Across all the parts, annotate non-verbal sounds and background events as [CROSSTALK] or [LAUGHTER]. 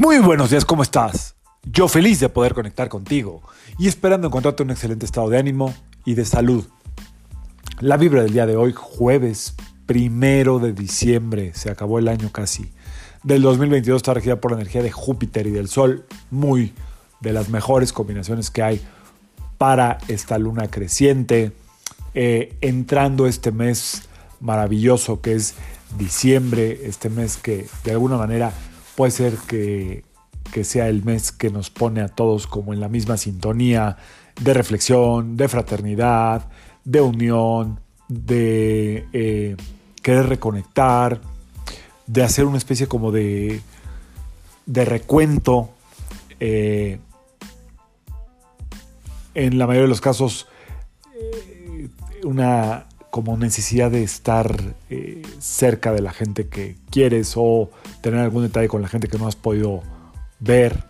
Muy buenos días, ¿cómo estás? Yo feliz de poder conectar contigo y esperando encontrarte un excelente estado de ánimo y de salud. La vibra del día de hoy, jueves primero de diciembre, se acabó el año casi. Del 2022 está regida por la energía de Júpiter y del Sol, muy de las mejores combinaciones que hay para esta luna creciente. Eh, entrando este mes maravilloso que es diciembre, este mes que de alguna manera puede ser que, sea el mes que nos pone a todos como en la misma sintonía de reflexión, de fraternidad, de unión, de eh, querer reconectar, de hacer una especie como de, de recuento. Eh, en la mayoría de los casos, eh, una como necesidad de estar eh, cerca de la gente que quieres o tener algún detalle con la gente que no has podido ver,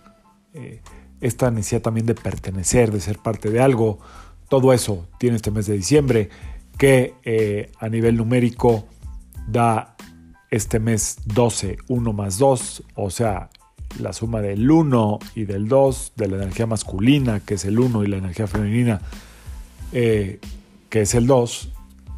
eh, esta necesidad también de pertenecer, de ser parte de algo, todo eso tiene este mes de diciembre que eh, a nivel numérico da este mes 12, 1 más 2, o sea, la suma del 1 y del 2, de la energía masculina, que es el 1, y la energía femenina, que es el 2,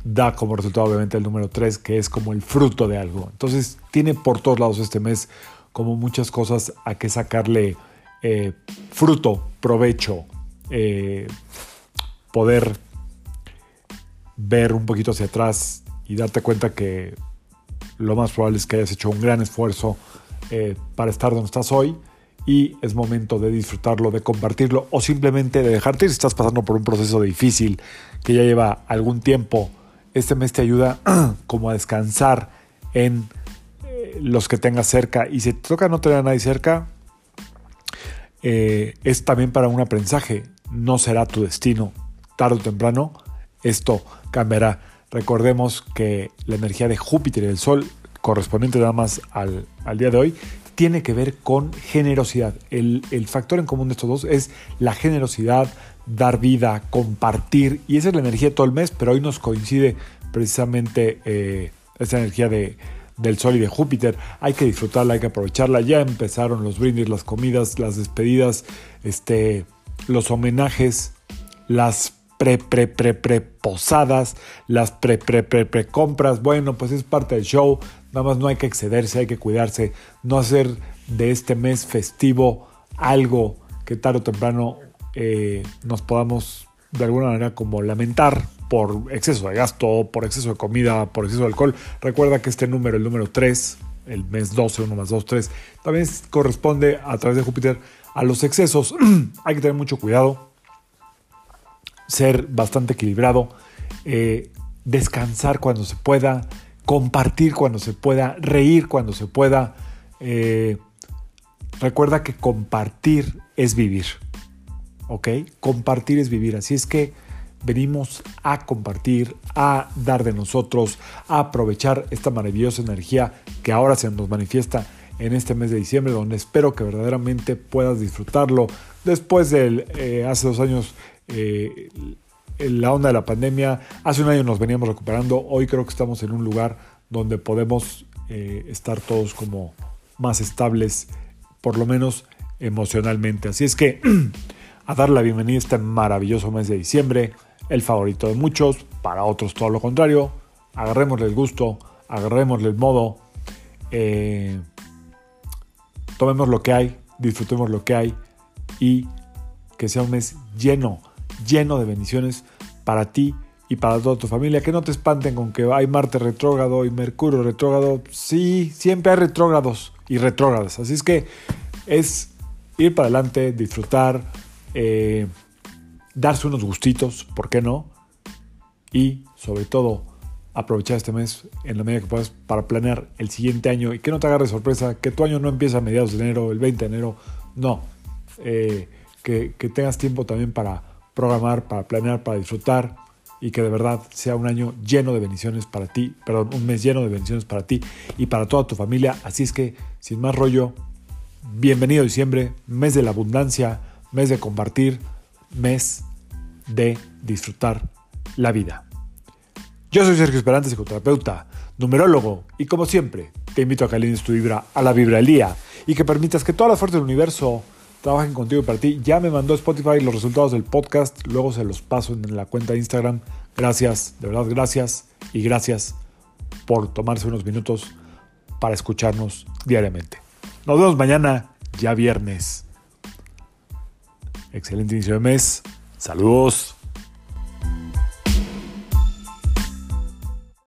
da como resultado obviamente el número 3, que es como el fruto de algo. Entonces tiene por todos lados este mes como muchas cosas a que sacarle eh, fruto, provecho, eh, poder ver un poquito hacia atrás y darte cuenta que lo más probable es que hayas hecho un gran esfuerzo eh, para estar donde estás hoy y es momento de disfrutarlo, de compartirlo o simplemente de dejarte si estás pasando por un proceso difícil que ya lleva algún tiempo este mes te ayuda [CLEARS THROAT] como a descansar en eh, los que tengas cerca. Y si te toca no tener a nadie cerca, eh, es también para un aprendizaje. No será tu destino. Tarde o temprano, esto cambiará. Recordemos que la energía de Júpiter y el Sol, correspondiente nada más al, día de hoy, tiene que ver con generosidad. El, el factor en común de estos dos es la generosidad, dar vida, compartir, y esa es la energía de todo el mes, pero hoy nos coincide precisamente eh, esa energía de, del Sol y de Júpiter. Hay que disfrutarla, hay que aprovecharla. Ya empezaron los brindis, las comidas, las despedidas, este, los homenajes, las pre, pre, pre, pre posadas, las pre, pre, pre, pre compras. Bueno, pues es parte del show. Nada más no hay que excederse, hay que cuidarse, no hacer de este mes festivo algo que tarde o temprano eh, nos podamos de alguna manera como lamentar por exceso de gasto, por exceso de comida, por exceso de alcohol. Recuerda que este número, el número 3, el mes 12, 1 más 2, 3, también corresponde a través de Júpiter a los excesos. [CLEARS THROAT] Hay que tener mucho cuidado, ser bastante equilibrado, eh, descansar cuando se pueda, compartir cuando se pueda, reír cuando se pueda. Eh, recuerda que compartir es vivir. ¿Ok? Compartir es vivir, así es que venimos a compartir, a dar de nosotros, a aprovechar esta maravillosa energía que ahora se nos manifiesta en este mes de diciembre, donde espero que verdaderamente puedas disfrutarlo. Después de eh, hace dos años, eh, la onda de la pandemia, hace un año nos veníamos recuperando, hoy creo que estamos en un lugar donde podemos eh, estar todos como más estables, por lo menos emocionalmente. Así es que [CLEARS THROAT] a dar la bienvenida a este maravilloso mes de diciembre, el favorito de muchos, para otros todo lo contrario. Agarrémosle el gusto, agarrémosle el modo, eh, tomemos lo que hay, disfrutemos lo que hay y que sea un mes lleno, lleno de bendiciones para ti y para toda tu familia. Que no te espanten con que hay Marte retrógrado y Mercurio retrógrado. Sí, siempre hay retrógrados y retrógradas. Así es que es ir para adelante, disfrutar, eh, darse unos gustitos, ¿por qué no? Y sobre todo aprovechar este mes en la medida que puedas para planear el siguiente año y que no te agarre sorpresa, que tu año no empieza a mediados de enero, el 20 de enero, no. Eh, que, que tengas tiempo también para programar, para planear, para disfrutar y que de verdad sea un año lleno de bendiciones para ti, perdón, un mes lleno de bendiciones para ti y para toda tu familia. Así es que, sin más rollo, bienvenido diciembre, mes de la abundancia, mes de compartir, mes de disfrutar la vida. Yo soy Sergio Esperante, psicoterapeuta, numerólogo y como siempre, te invito a que alines tu vibra a la vibralía y que permitas que todas las fuerzas del universo trabajen contigo y para ti. Ya me mandó Spotify los resultados del podcast, luego se los paso en la cuenta de Instagram. Gracias, de verdad, gracias y gracias por tomarse unos minutos para escucharnos diariamente. Nos vemos mañana, ya viernes. Excelente inicio de mes. Saludos.